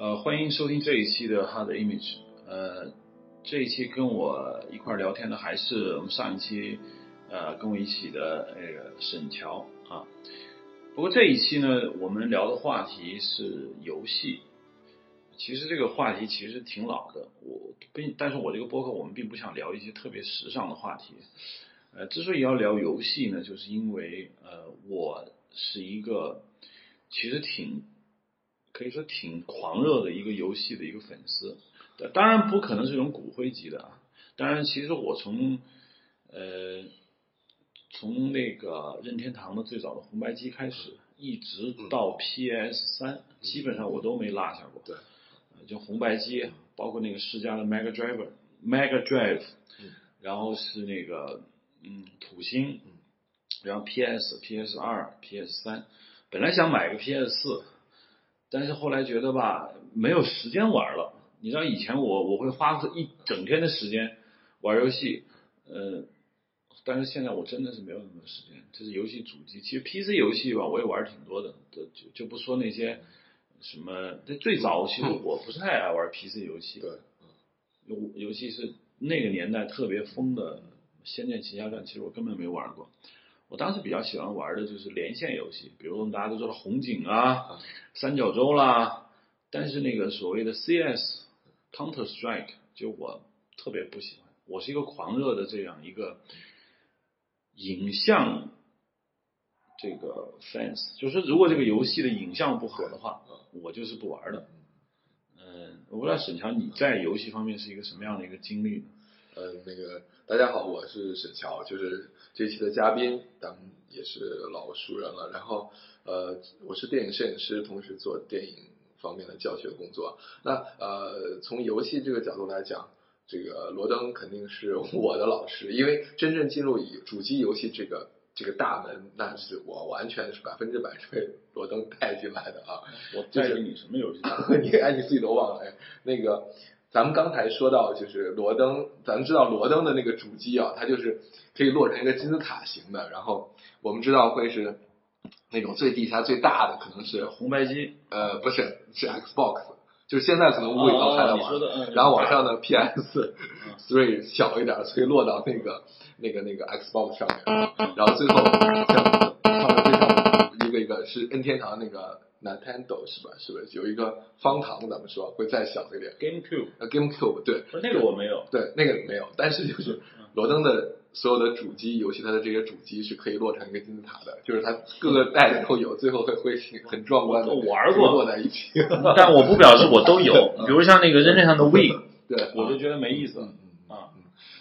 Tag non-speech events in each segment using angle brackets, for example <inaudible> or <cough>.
呃，欢迎收听这一期的 Hard Image。呃，这一期跟我一块儿聊天的还是我们上一期呃跟我一起的那个沈乔啊。不过这一期呢，我们聊的话题是游戏。其实这个话题其实挺老的，我并但是我这个播客我们并不想聊一些特别时尚的话题。呃，之所以要聊游戏呢，就是因为呃，我是一个其实挺可以说挺狂热的一个游戏的一个粉丝。当然不可能是这种骨灰级的啊。当然，其实我从呃从那个任天堂的最早的红白机开始，一直到 PS 三，基本上我都没落下过。对。就红白机，包括那个世嘉的 Mega Drive，Mega Drive，然后是那个嗯土星，然后 PS、PS 二、PS 三，本来想买个 PS 四，但是后来觉得吧没有时间玩了。你知道以前我我会花一整天的时间玩游戏，呃，但是现在我真的是没有那么多时间。就是游戏主机，其实 PC 游戏吧我也玩挺多的，就就不说那些。什么？这最早其实我不是太爱玩 PC 游戏，对，尤尤其是那个年代特别疯的《仙剑奇侠传》，其实我根本没玩过。我当时比较喜欢玩的就是连线游戏，比如我们大家都知道红警啊、三角洲啦。但是那个所谓的 CS、Counter Strike，就我特别不喜欢。我是一个狂热的这样一个影像。这个 fans 就是如果这个游戏的影像不好的话，我就是不玩的。嗯，我不知道沈强你在游戏方面是一个什么样的一个经历呢？呃，那个大家好，我是沈乔，就是这期的嘉宾，咱们也是老熟人了。然后呃，我是电影摄影师，同时做电影方面的教学工作。那呃，从游戏这个角度来讲，这个罗登肯定是我的老师，因为真正进入以主机游戏这个。这个大门，那是我完全是百分之百是被罗登带进来的啊！我带着你什么游戏？<laughs> 你哎，你自己都忘了哎。那个，咱们刚才说到就是罗登，咱们知道罗登的那个主机啊，它就是可以落成一个金字塔型的。然后我们知道会是那种最底下最大的，可能是红白机，呃，不是，是 Xbox，就是现在可能物理都还在玩。然后往上的 PS <laughs> Three 小一点，所以落到那个。那个那个 Xbox 上面，然后最后像上面最上一个一个是任天堂那个 Nintendo 是吧？是不是有一个方糖？咱们说会再小一点。GameCube，呃，GameCube 对，那个我没有，对，那个没有。但是就是罗登的所有的主机游戏，它的这些主机是可以落成一个金字塔的，就是它各个代都有，最后会会很壮观的玩过落在一起。<laughs> 但我不表示我都有，<laughs> 比如像那个任天堂的 Wii，对，我就觉得没意思。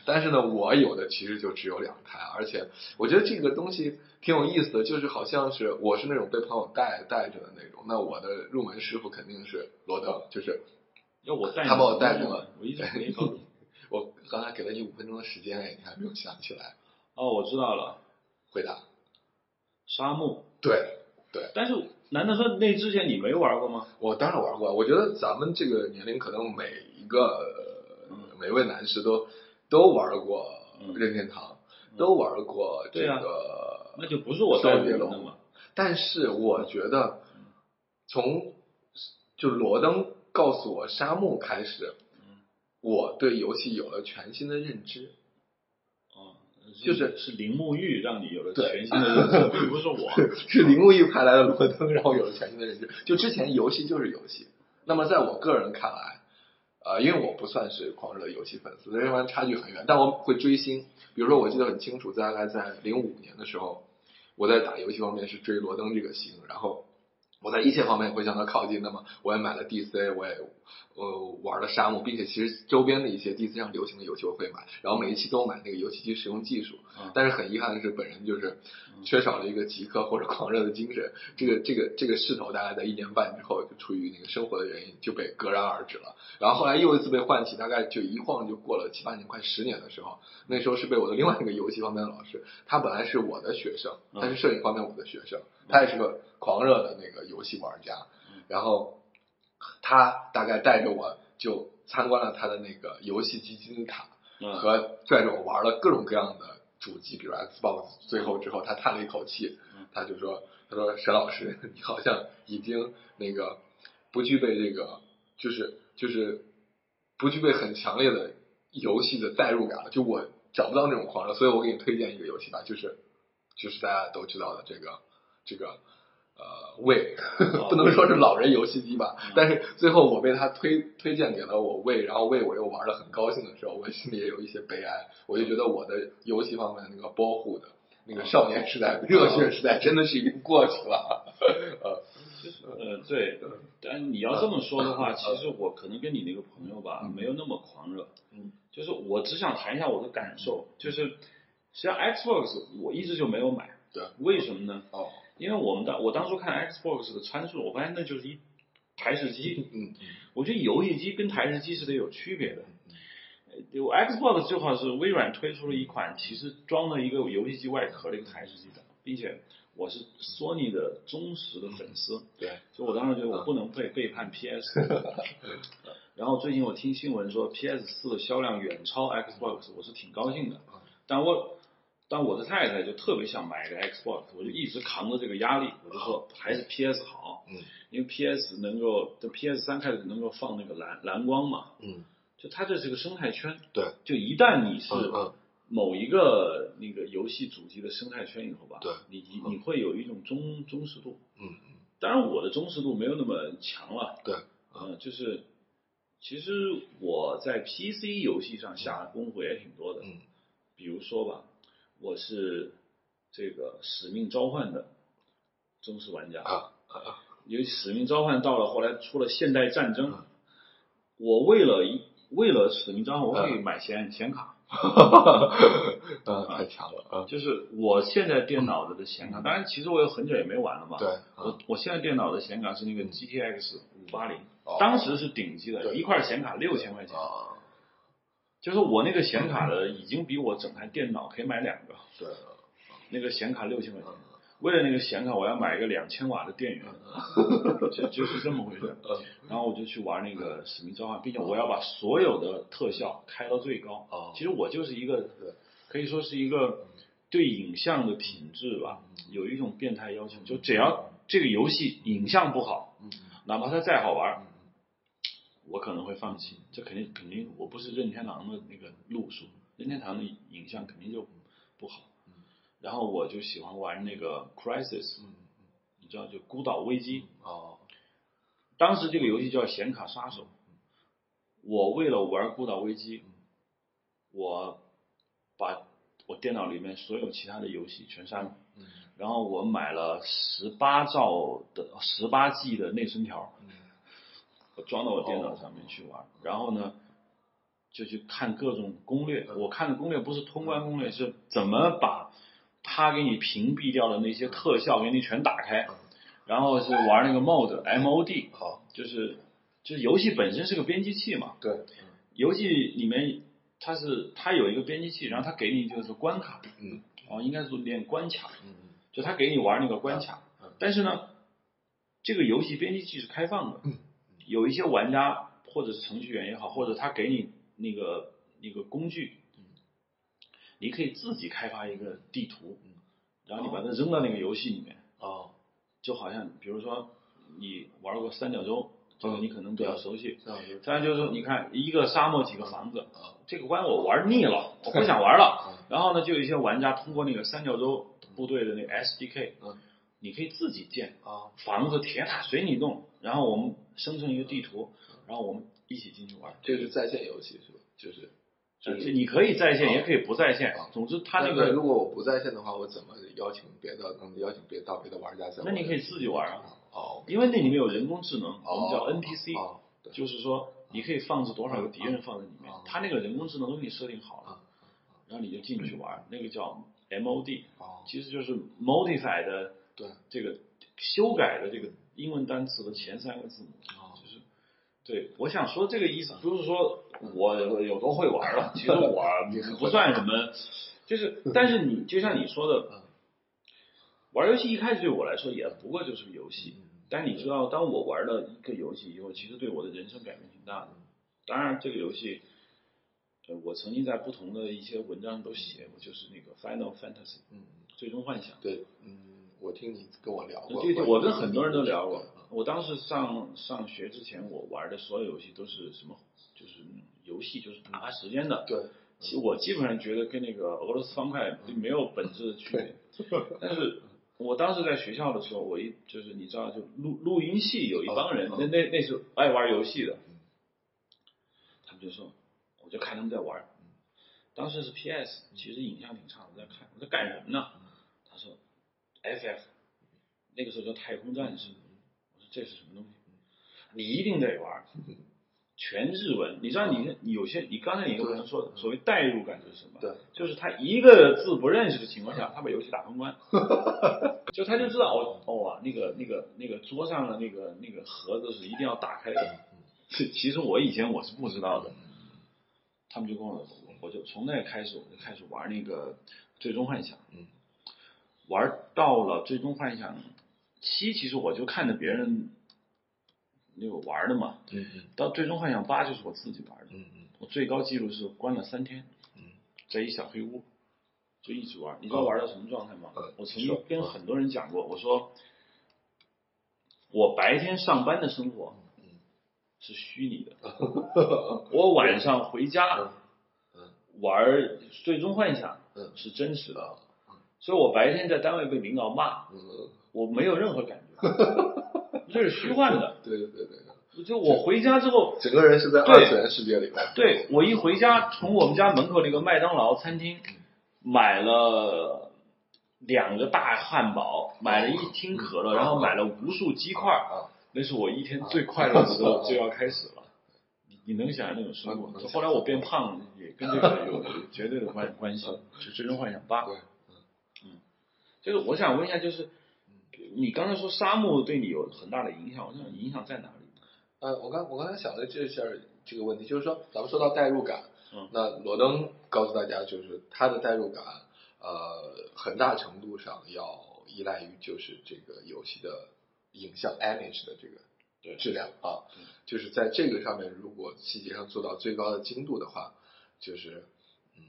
但是呢，我有的其实就只有两台，而且我觉得这个东西挺有意思的，就是好像是我是那种被朋友带带着的那种，那我的入门师傅肯定是罗德，就是要我带他把我带着了，我一直没告诉你，<laughs> 我刚才给了你五分钟的时间，哎，你还没有想起来？哦，我知道了，回答，沙漠，对对，但是难道说那之前你没玩过吗？我当然玩过，我觉得咱们这个年龄可能每一个每位男士都。都玩过任天堂，都玩过这个，那就不是我带别的嘛。但是我觉得，从就罗登告诉我沙漠开始，我对游戏有了全新的认知。哦，就是是铃木玉让你有了全新的认知，并不是我，<laughs> 是铃木玉派来的罗登让我有了全新的认知。就之前游戏就是游戏，那么在我个人看来。呃，因为我不算是狂热的游戏粉丝，这方差距很远。但我会追星，比如说我记得很清楚，大概在零五年的时候，我在打游戏方面是追罗登这个星，然后我在一切方面会向他靠近。那么我也买了 DC，我也。呃，玩的沙漠，并且其实周边的一些 DC 上流行的游戏我会买，然后每一期都买那个游戏机使用技术。但是很遗憾的是，本人就是缺少了一个极客或者狂热的精神。这个这个这个势头，大概在一年半之后，就出于那个生活的原因，就被戛然而止了。然后后来又一次被唤起，大概就一晃就过了七八年，快十年的时候，那时候是被我的另外一个游戏方面的老师，他本来是我的学生，他是摄影方面我的学生，他也是个狂热的那个游戏玩家，然后。他大概带着我就参观了他的那个游戏机金字塔，和拽着我玩了各种各样的主机，比如 Xbox。最后之后，他叹了一口气，他就说：“他说沈老师，<laughs> 你好像已经那个不具备这个就是就是不具备很强烈的游戏的代入感了，就我找不到那种狂热，所以我给你推荐一个游戏吧，就是就是大家都知道的这个这个呃魏，不能说是老人游戏机吧，嗯但是最后我被他推推荐给了我魏，然后魏我又玩的很高兴的时候，我心里也有一些悲哀，我就觉得我的游戏方面那个保护的那个少年时代、热血时代真的是已经过去了，呃，<laughs> 呃，对，但你要这么说的话，其实我可能跟你那个朋友吧，没有那么狂热。嗯，就是我只想谈一下我的感受，就是实际上 Xbox 我一直就没有买。对，为什么呢？哦，因为我们当我当初看 Xbox 的参数，我发现那就是一台式机。嗯 <laughs> 我觉得游戏机跟台式机是得有区别的。嗯有 Xbox 就好是微软推出了一款其实装了一个游戏机外壳的一个台式机的，并且我是索尼的忠实的粉丝，对，所以我当时觉得我不能被背叛 PS。<laughs> <laughs> 然后最近我听新闻说 PS 四的销量远超 Xbox，我是挺高兴的。但我但我的太太就特别想买个 Xbox，我就一直扛着这个压力，我就说还是 PS 好，嗯。因为 PS 能够，这 PS 三开始能够放那个蓝蓝光嘛，嗯，就它这是个生态圈，对，就一旦你是某一个那个游戏主机的生态圈以后吧，对你你你会有一种忠忠实度。嗯当然，我的忠实度没有那么强了，对，嗯、就是其实我在 PC 游戏上下功夫也挺多的，嗯。比如说吧，我是这个《使命召唤》的忠实玩家，啊啊因为《使命召唤》到了后来出了现代战争，嗯。我为了一为了《使命召唤》，我可嗯以买显显卡，<laughs> 啊，太强了，啊，就是我现在电脑的显卡，当然其实我有很久也没玩了嘛，对，我我现在电脑的显卡是那个 GTX 五八零哦，当时是顶级的，一块显卡六千块钱，啊，就是我那个显卡的已经比我整台电脑可以买两个，对，那个显卡六千块钱嗯，为了那个显卡我要买一个两千瓦的电源，就就是这么回事。嗯。然后我就去玩那个使命召唤，并且我要把所有的特效开到最高。哦。其实我就是一个，可以说是一个对影像的品质吧，有一种变态要求，就只要这个游戏影像不好，嗯。哪怕它再好玩，嗯我可能会放弃。这肯定肯定，我不是任天堂的那个路数，任天堂的影像肯定就不好。然后我就喜欢玩那个 Crisis，嗯你知道就孤岛危机。哦，当时这个游戏叫显卡杀手。我为了玩孤岛危机，我把我电脑里面所有其他的游戏全删了，嗯然后我买了十八兆的十八 G 的内存条，嗯我装到我电脑上面去玩。然后呢，就去看各种攻略。我看的攻略不是通关攻略，是怎么把它给你屏蔽掉的那些特效给你全打开。然后是玩那个 mod mod，好，就是就是游戏本身是个编辑器嘛，对，游戏里面它是它有一个编辑器，然后它给你就是关卡，嗯。哦，应该是练关卡，嗯就它给你玩那个关卡但是呢，这个游戏编辑器是开放的嗯，有一些玩家或者是程序员也好，或者他给你那个那个工具，你可以自己开发一个地图，然后你把它扔到那个游戏里面，哦，就好像比如说你玩过三角洲，这个你可能比较熟悉。当然就是说，你看一个沙漠几个房子，啊这个关我玩腻了，我不想玩了。<laughs> 嗯。然后呢，就有一些玩家通过那个三角洲部队的那个 SDK，嗯。你可以自己建啊房子、铁塔随你弄，然后我们生成一个地图，然后我们一起进去玩。这个是在线游戏是吧？就是就是你可以在线，啊也可以不在线啊。总之，他那那个如果我不在线的话，我怎么邀请别的能邀请别到别的玩家在？那你可以自己玩啊，哦，因为那里面有人工智能，我们叫哦 NPC，就是说你可以放置多少个敌人放在里面啊，它那个人工智能都给你设定好了。啊然后你就进去玩，那个叫 MOD，哦其实就是 modify 的对这个修改的这个英文单词的前三个字母，哦。就是对我想说这个意思，不是说我有多会玩了，<laughs> 其实我不算什么，就是但是你就像你说的嗯，玩游戏一开始对我来说也不过就是个游戏，嗯。但你知道，当我玩了一个游戏以后，其实对我的人生改变挺大的。当然，这个游戏，呃，我曾经在不同的一些文章都写过，就是那个 Final Fantasy 嗯最终幻想。对嗯我听你跟我聊过。对对，我跟很多人都聊过。我当时上上学之前，我玩的所有游戏都是什么？就是游戏，就是打发时间的。对，其实我基本上觉得跟那个俄罗斯方块没有本质的区别。但是我当时在学校的时候，我一就是你知道，就录录音系有一帮人，嗯那那那是爱玩游戏的嗯，他们就说，我就看他们在玩。当时是 PS，其实影像挺差的，我在看我在干什么呢？他说 FF，那个时候叫太空战士。我说这是什么东西？你一定得玩，<laughs> 全日文。你知道你你有些你刚才你跟我说的所谓代入感就是什么？对，就是他一个字不认识的情况下，他把游戏打通关，<laughs> 就他就知道哦哦啊，那个那个那个桌上的那个那个盒子是一定要打开的。其其实我以前我是不知道的，他们就跟我，我就从那开始我就开始玩那个最终幻想，嗯，玩到了最终幻想七，其实我就看着别人那个玩的嘛，嗯嗯。到最终幻想八就是我自己玩的，嗯嗯。我最高记录是关了三天，嗯，在一小黑屋就一直玩，你知道玩到什么状态吗？嗯我曾经跟很多人讲过，我说我白天上班的生活嗯是虚拟的，<laughs> 我晚上回家玩最终幻想嗯。是真实的，啊所以我白天在单位被领导骂，嗯，我没有任何感觉，<laughs> 这是虚幻的。对对对对，就我回家之后，整个人是在二次元世界里面。对我一回家，从我们家门口那个麦当劳餐厅买了两个大汉堡，买了一听可乐，然后买了无数鸡块那是我一天最快乐的时候就要开始了。你你能想象那种生活吗？后来我变胖，也跟这个有有绝对的关关系。是《最终幻想八》，对，就是我想问一下，就是你刚才说沙漠对你有很大的影响，我想影响在哪里？呃，我刚我刚才想的这事儿这个问题，就是说，咱们说到代入感，嗯那罗登告诉大家，就是他的代入感，呃，很大程度上要依赖于就是这个游戏的影像 image 的这个对质量啊，就是在这个上面，如果细节上做到最高的精度的话，就是嗯，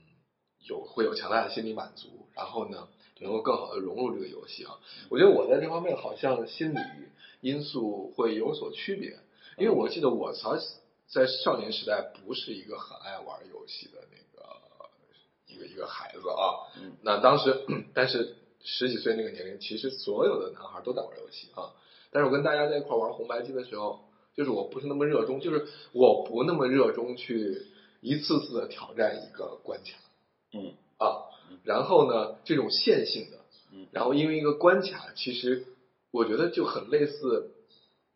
有会有强大的心理满足，然后呢，能够更好的融入这个游戏啊。我觉得我在这方面好像心理因素会有所区别，因为我记得我才在少年时代不是一个很爱玩游戏的那个一个一个孩子啊。嗯那当时，但是十几岁那个年龄，其实所有的男孩都在玩游戏啊。但是我跟大家在一块玩红白机的时候，就是我不是那么热衷，就是我不那么热衷去一次次的挑战一个关卡。嗯啊，然后呢，这种线性的，嗯然后因为一个关卡，其实我觉得就很类似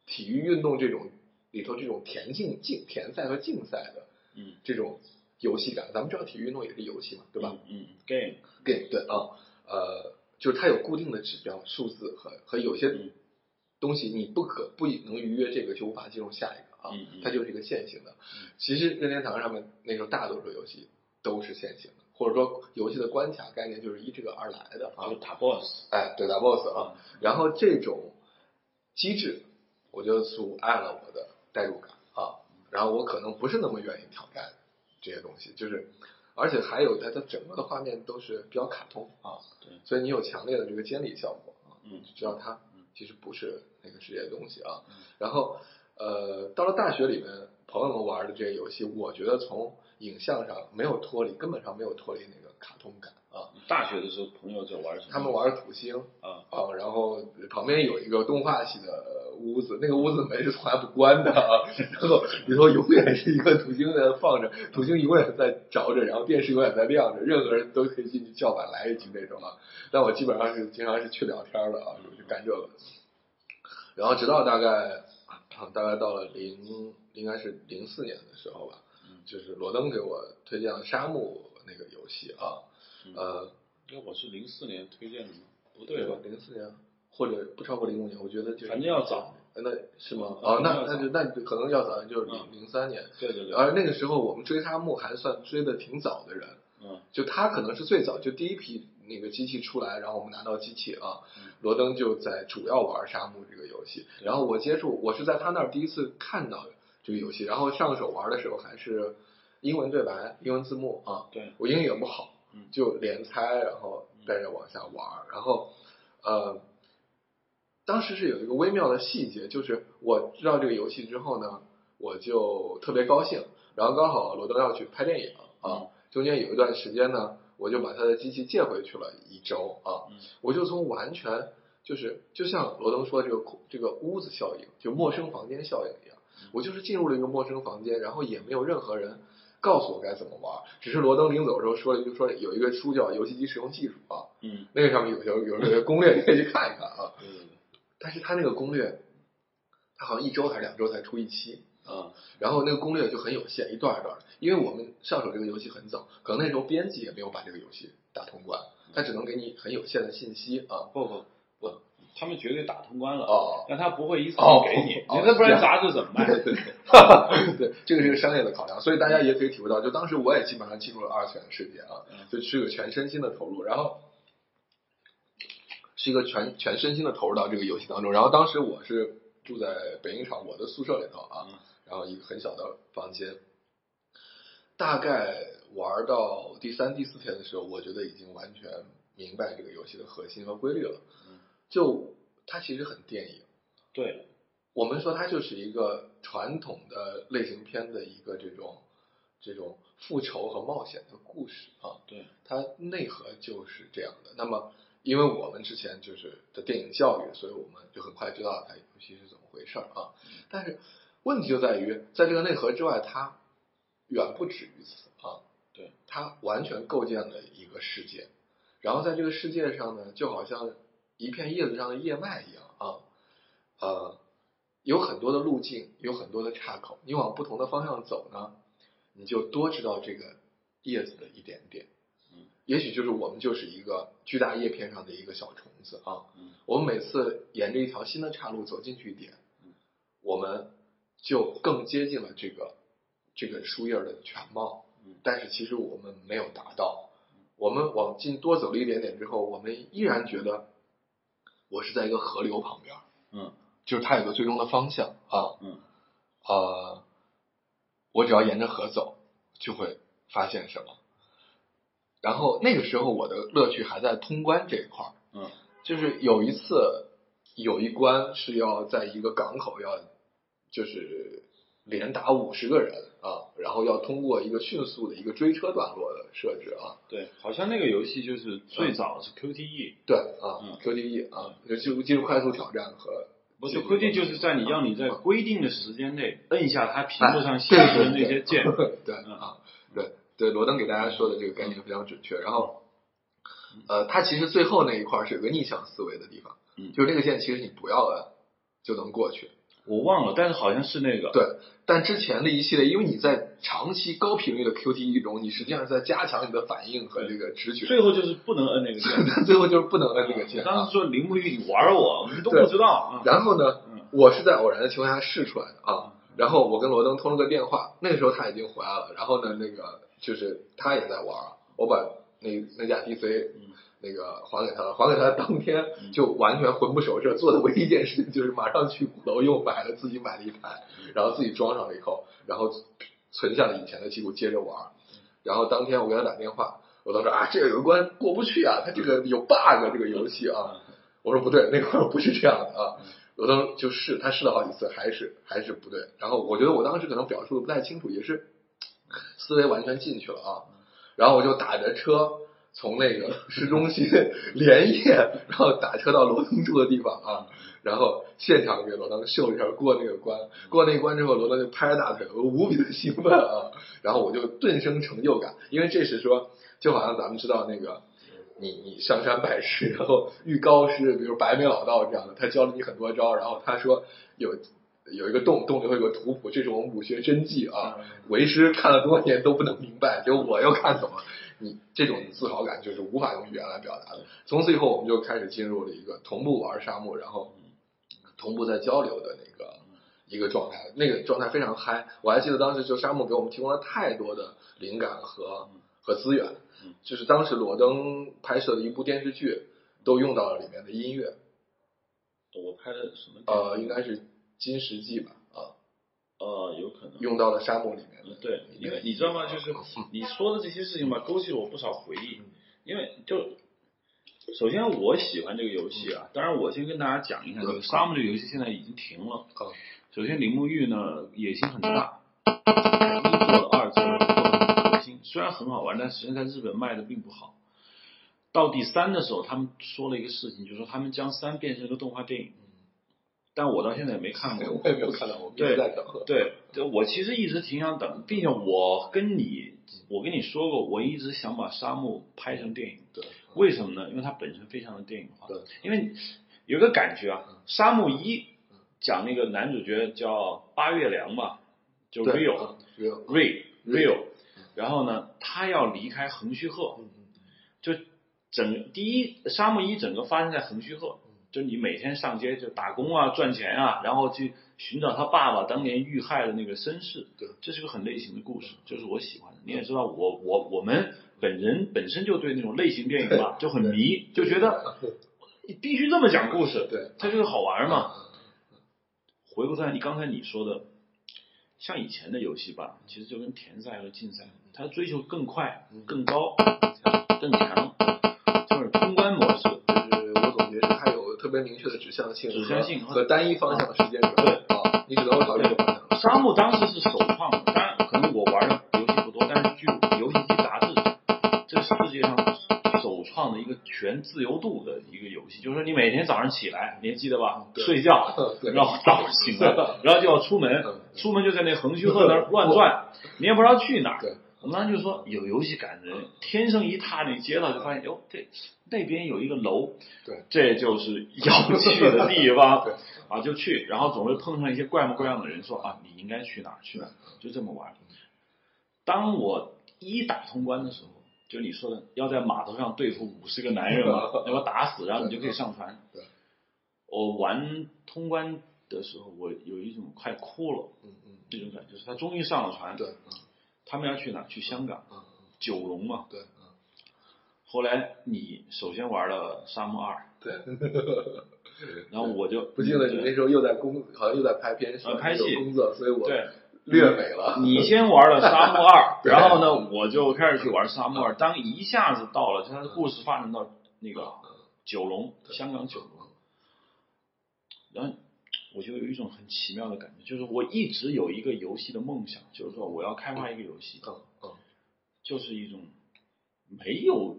体育运动这种里头这种田径竞田赛和竞赛的嗯，这种游戏感。咱们知道体育运动也是游戏嘛，对吧？嗯，game game 对对啊，呃，就是它有固定的指标、数字和和有些嗯东西你不可不能逾越这个就无法进入下一个啊它就是一个线性的嗯。其实任天堂上面那时候大多数游戏都是线性的，或者说游戏的关卡概念就是依这个而来的啊就是。打 boss，哎，对打 BOSS 啊，然后这种机制，我觉得阻碍了我的代入感啊。然后我可能不是那么愿意挑战这些东西，就是，而且还有它它整个的画面都是比较卡通啊，对，所以你有强烈的这个监理效果啊，嗯就知道它嗯其实不是那个世界的东西啊嗯。然后呃，到了大学里面，朋友们玩的这些游戏，我觉得从影像上没有脱离，根本上没有脱离那个卡通感啊。大学的时候朋友在玩什么？他们玩土星，啊，啊，然后旁边有一个动画系的屋子，那个屋子门是从来不关的啊，然后里头永远是一个土星在放着，土星永远在着着，然后电视永远在亮着，任何人都可以进去叫板来一局那种啊。但我基本上是经常是去聊天的啊，就去干这个。然后直到大概啊大概到了零应该是零四年的时候吧，嗯就是罗登给我推荐了沙漠那个游戏啊，嗯呃，因为我是零四年推荐的嘛，不对吧？？零四年或者不超过零五年，我觉得就反正要早。那是吗？嗯哦，那那就那可能要早，就是零嗯零三年。对对对，而那个时候我们追沙漠还算追的挺早的人，嗯就他可能是最早，就第一批那个机器出来，然后我们拿到机器啊嗯，罗登就在主要玩沙漠这个游戏。然后我接触，我是在他那儿第一次看到这个游戏，然后上手玩的时候还是英文对白、英文字幕啊。对，我英语也不好嗯，就连猜，然后带着往下玩儿，然后呃，当时是有一个微妙的细节，就是我知道这个游戏之后呢，我就特别高兴，然后刚好罗登要去拍电影啊，中间有一段时间呢，我就把他的机器借回去了一周啊，嗯。我就从完全就是就像罗登说的这个这个屋子效应，就陌生房间效应一样，我就是进入了一个陌生房间，然后也没有任何人告诉我该怎么玩，只是罗登临走的时候说了一句说有一个书叫《游戏机使用技术》啊，嗯，那个上面有有有个攻略，你可以去看一看啊。但是他那个攻略，他好像一周还是两周才出一期，啊，然后那个攻略就很有限，一段一段的。因为我们上手这个游戏很早，可能那时候编辑也没有把这个游戏打通关，他只能给你很有限的信息啊。不不不，他们绝对打通关了，哦，但他不会一次哦性给你，哦你那不然杂志怎么卖？对对对，<laughs> 对，这个是个商业的考量，所以大家也可以体会到，就当时我也基本上进入了二次元世界啊，嗯就是个全身心的投入，然后是一个全全身心的投入到这个游戏当中。然后当时我是住在北影厂我的宿舍里头啊，嗯然后一个很小的房间，大概玩到第三、第四天的时候，我觉得已经完全明白这个游戏的核心和规律了。嗯就它其实很电影。对，我们说它就是一个传统的类型片的一个这种这种复仇和冒险的故事啊，对，它内核就是这样的。那么，因为我们之前就是的电影教育，所以我们就很快知道它游戏是怎么回事儿啊。但是问题就在于，在这个内核之外，它远不止于此啊。对，它完全构建了一个世界，然后在这个世界上呢，就好像一片叶子上的叶脉一样啊，呃，有很多的路径，有很多的岔口，你往不同的方向走呢，你就多知道这个叶子的一点点。嗯，也许就是我们就是一个巨大叶片上的一个小虫子啊。嗯我们每次沿着一条新的岔路走进去一点嗯，我们就更接近了这个这个树叶的全貌。嗯但是其实我们没有达到。我们往进多走了一点点之后，我们依然觉得我是在一个河流旁边，嗯就是它有个最终的方向啊，嗯呃，我只要沿着河走，就会发现什么。然后那个时候我的乐趣还在通关这一块儿，嗯就是有一次有一关是要在一个港口要就是连打五十个人啊，然后要通过一个迅速的一个追车段落的设置啊，对，好像那个游戏就是最早是 QTE，对啊、嗯。QTE 啊，就进入进入快速挑战和不是 QTE 就是在你让你在啊规定的时间内摁下它屏幕上哎显示的那些键，<laughs> 对嗯。啊，对对，罗登给大家说的这个概念非常准确。然后，呃，它其实最后那一块儿是有个逆向思维的地方，嗯。就是那个键其实你不要摁就能过去，我忘了，但是好像是那个，对。但之前的一系列，因为你在长期高频率的 QTE 中，你实际上是在加强你的反应和这个直觉，最后就是不能摁那个键。<laughs> 但最后就是不能摁那个键当时。说铃木玉你玩我，我们都不知道啊。然后呢，嗯我是在偶然的情况下试出来的啊。然后我跟罗登通了个电话，那个时候他已经回来了。然后呢，那个就是他也在玩，我把那那架 DC 嗯那个还给他了，还给他当天嗯就完全魂不守舍，做的唯一一件事情就是马上去鼓楼又买了自己买了一台，然后自己装上了以后，然后存下了以前的记录，接着玩儿。然后当天我给他打电话，我当时啊，这个有一关过不去啊，他这个有 bug 这个游戏啊。我说不对，那块儿不是这样的啊。我当时就试，他试了好几次，还是还是不对。然后我觉得我当时可能表述的不太清楚，也是思维完全进去了啊。然后我就打着车从那个市中心 <laughs> 连夜，然后打车到罗登住的地方啊，然后现场给罗登秀了一下过那个关。过那关之后，罗登就拍着大腿，我无比的兴奋啊。然后我就顿生成就感，因为这是说，就好像咱们知道那个。你你上山拜师，然后遇高师，比如白眉老道这样的，他教了你很多招，然后他说有有一个洞，洞里会有个图谱，这是我们武学真迹啊，为师看了多年都不能明白，结果我又看懂了。你这种自豪感就是无法用语言来表达的。从此以后，我们就开始进入了一个同步玩沙漠，然后同步在交流的那个一个状态，那个状态非常嗨。我还记得当时就沙漠给我们提供了太多的灵感和和资源嗯，就是当时罗登拍摄的一部电视剧都用到了里面的音乐，我拍的什么？呃，应该是《金石记》吧，啊，呃，有可能。用到了沙漠里面了。对，因为你知道吗？就是 <laughs> 你说的这些事情吧，勾起了我不少回忆。因为就首先我喜欢这个游戏啊，当然我先跟大家讲一下，这个沙漠这个游戏现在已经停了。嗯首先铃木玉呢野心很大，一做了二做了做的很核心，虽然很好玩，但实际上在日本卖的并不好。到第三的时候，他们说了一个事情，就是说他们将三变成一个动画电影，但我到现在也没看过。<laughs> 我也没有看到，我们一直在等。对，对我其实一直挺想等，并且我跟你，我跟你说过，我一直想把沙漠拍成电影。对，为什么呢？因为它本身非常的电影化。对，因为有个感觉啊，嗯沙漠一讲那个男主角叫八月良嘛，就 Rio，然后呢，他要离开横须贺，就整第一沙漠一整个发生在横须贺嗯，就你每天上街就打工啊赚钱啊，然后去寻找他爸爸当年遇害的那个身世，对这是个很类型的故事，就是我喜欢的。你也知道我我我们本人本身就对那种类型电影吧就很迷，就觉得你必须这么讲故事，对，它就是好玩嘛。嗯回过头来，你刚才你说的，像以前的游戏吧，其实就跟田赛和竞赛，它追求更快、嗯更高、更强，明确的指向性和，指向性和和单一方向的时间轴。对啊，你只能会考虑这个方向。沙漠当时是首创，当然可能我玩的游戏不多，但是据游戏机杂志，这是世界上首创的一个全自由度的一个游戏，就是说你每天早上起来，你还记得吧？对睡觉，<laughs> 然后早上醒了，<laughs> 然后就要出门嗯，出门就在那横须贺那儿乱转，你也不知道去哪儿。对，我们当时就说有游戏感的人，天生一踏那街道就发现，哟，这那边有一个楼，对，这就是要去的地方。<laughs> 对，啊，就去，然后总会碰上一些怪模怪样的人，说啊，你应该去哪儿去哪儿，就这么玩。当我一打通关的时候，就你说的要在码头上对付五十个男人嘛，<laughs> 要把打死，然后你就可以上船。对，我玩通关的时候，我有一种快哭了嗯嗯，那种感觉，就是他终于上了船，对，嗯他们要去哪？去香港。嗯。九龙嘛。对，嗯。后来你首先玩了沙漠二，对。<laughs> 然后我就不记得你那时候又在工，好像又在拍片，呃拍戏。工作，所以我对。略美了。你先玩了沙漠二，<laughs> 然后呢，我就开始去玩沙漠二。当一下子到了，就它的故事发展到那个九龙，香港九龙，然后我就有一种很奇妙的感觉，就是我一直有一个游戏的梦想，就是说我要开发一个游戏，嗯嗯就是一种没有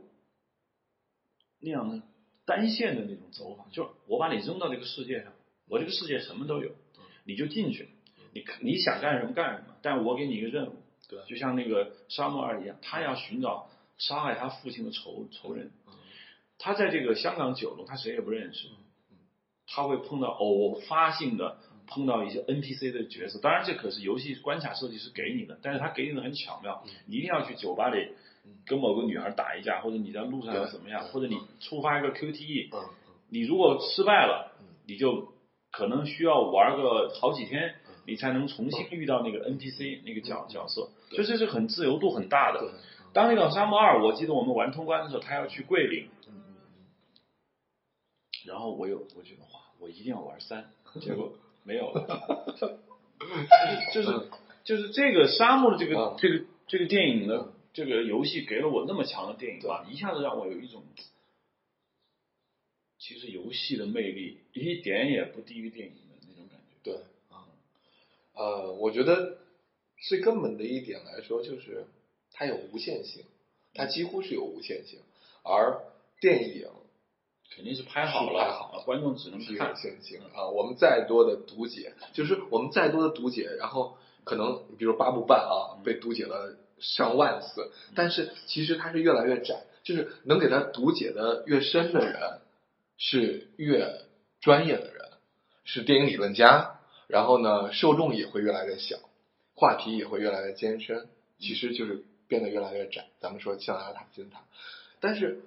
那样的单线的那种走法，就是我把你扔到这个世界上，我这个世界什么都有，你就进去，你你想干什么干什么，但我给你一个任务，对就像那个沙漠二一样，他要寻找杀害他父亲的仇仇人，嗯。他在这个香港九龙，他谁也不认识嗯，他会碰到偶发性的碰到一些 NPC 的角色，当然这可是游戏关卡设计师给你的，但是他给你的很巧妙，你一定要去酒吧里嗯。跟某个女孩打一架，或者你在路上要怎么样，或者你触发一个 QTE，嗯你如果失败了嗯，你就可能需要玩个好几天嗯，你才能重新遇到那个 NPC 那个角嗯。角色，所以这是很自由度很大的。，当那个沙漠二，我记得我们玩通关的时候，他要去桂林，然后我有我觉得哇，我一定要玩三，<laughs> 结果没有了，<laughs> 就是就是就是这个沙漠的这个嗯这个这个电影的嗯这个游戏给了我那么强的电影吧，一下子让我有一种，其实游戏的魅力一点也不低于电影的那种感觉。对啊，呃，我觉得最根本的一点来说，就是它有无限性，它几乎是有无限性，而电影肯定是拍好了，拍好了观众只能看。限性啊。我们再多的读解，就是我们再多的读解，然后可能比如八部半啊，被读解了上万次，但是其实它是越来越窄，就是能给它读解的越深的人，是越专业的人，是电影理论家，然后呢，受众也会越来越小，话题也会越来越艰深，其实就是变得越来越窄。咱们说象牙塔金字塔，但是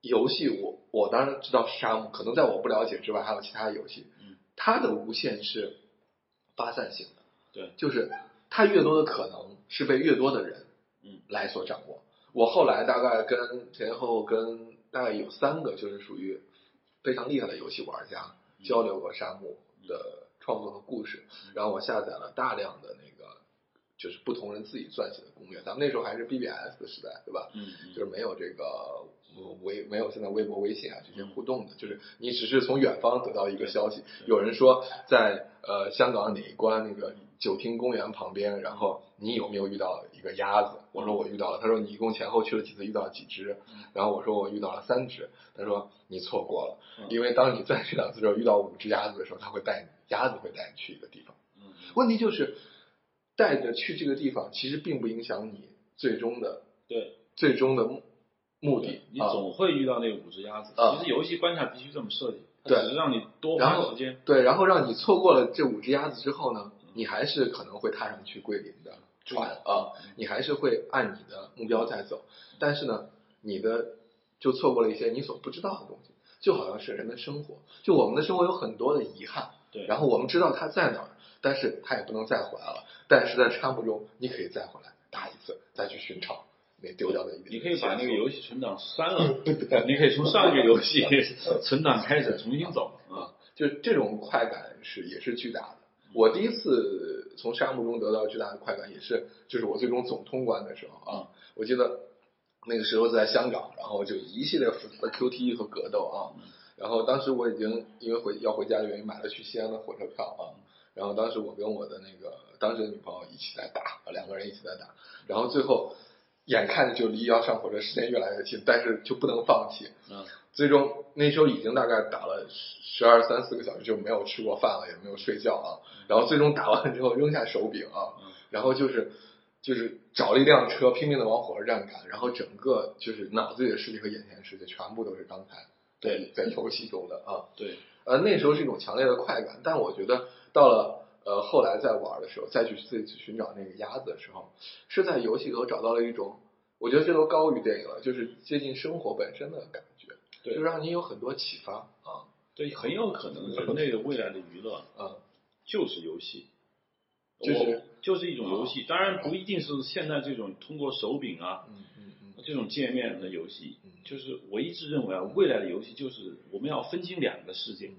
游戏我我当然知道沙漠，可能在我不了解之外还有其他游戏，嗯它的无限是发散性的，对，就是它越多的可能是被越多的人嗯来所掌握。我后来大概跟前后跟大概有三个就是属于非常厉害的游戏玩家交流过沙漠的创作和故事，然后我下载了大量的那个就是不同人自己撰写的攻略。咱们那时候还是 BBS 的时代，对吧？嗯嗯就是没有这个呃微没有现在微博、微信啊这些互动的，就是你只是从远方得到一个消息，有人说在呃香港哪一关那个九厅公园旁边，然后你有没有遇到一个鸭子？我说我遇到了，他说你一共前后去了几次，遇到了几只？然后我说我遇到了三只，他说你错过了，嗯因为当你再去两次之后遇到五只鸭子的时候，他会带你鸭子会带你去一个地方。嗯问题就是带着去这个地方，其实并不影响你最终的对，最终的目目的你啊。总会遇到那五只鸭子。啊其实游戏关卡必须这么设计，它对只是让你多花时间。对，然后让你错过了这五只鸭子之后呢，你还是可能会踏上去桂林的船啊，你还是会按你的目标在走，但是呢，你的就错过了一些你所不知道的东西，就好像是人的生活，就我们的生活有很多的遗憾，对，然后我们知道它在哪儿，但是它也不能再回来了，但是在沙漠中你可以再回来打一次，再去寻找那丢掉的一点。你可以把那个游戏存档删了，<laughs> 你可以从上一个游戏存档开始重新走啊。<laughs> 就这种快感是也是巨大的。我第一次从沙漠中得到巨大的快感，也是就是我最终总通关的时候啊。我记得那个时候在香港，然后就一系列复杂的 QTE 和格斗啊。然后当时我已经因为回要回家的原因买了去西安的火车票啊。然后当时我跟我的那个当时的女朋友一起在打，两个人一起在打。然后最后眼看着就离要上火车时间越来越近，但是就不能放弃。嗯最终那时候已经大概打了十二三四个小时，就没有吃过饭了，也没有睡觉啊。然后最终打完之后扔下手柄啊，嗯然后就是就是找了一辆车拼命的往火车站赶，然后整个就是脑子里的世界和眼前的世界全部都是刚才对在游戏中的啊。对，呃，那时候是一种强烈的快感，但我觉得到了呃后来在玩的时候，再去自己去寻找那个鸭子的时候，是在游戏里头找到了一种，我觉得这都高于电影了，就是接近生活本身的感觉，对就让你有很多启发啊。对，很有可能人类的未来的娱乐 <laughs> 啊。就是游戏，就是就是一种游戏，当然不一定是现在这种通过手柄啊嗯嗯嗯这种界面的游戏嗯，就是我一直认为啊，未来的游戏就是我们要分清两个世界，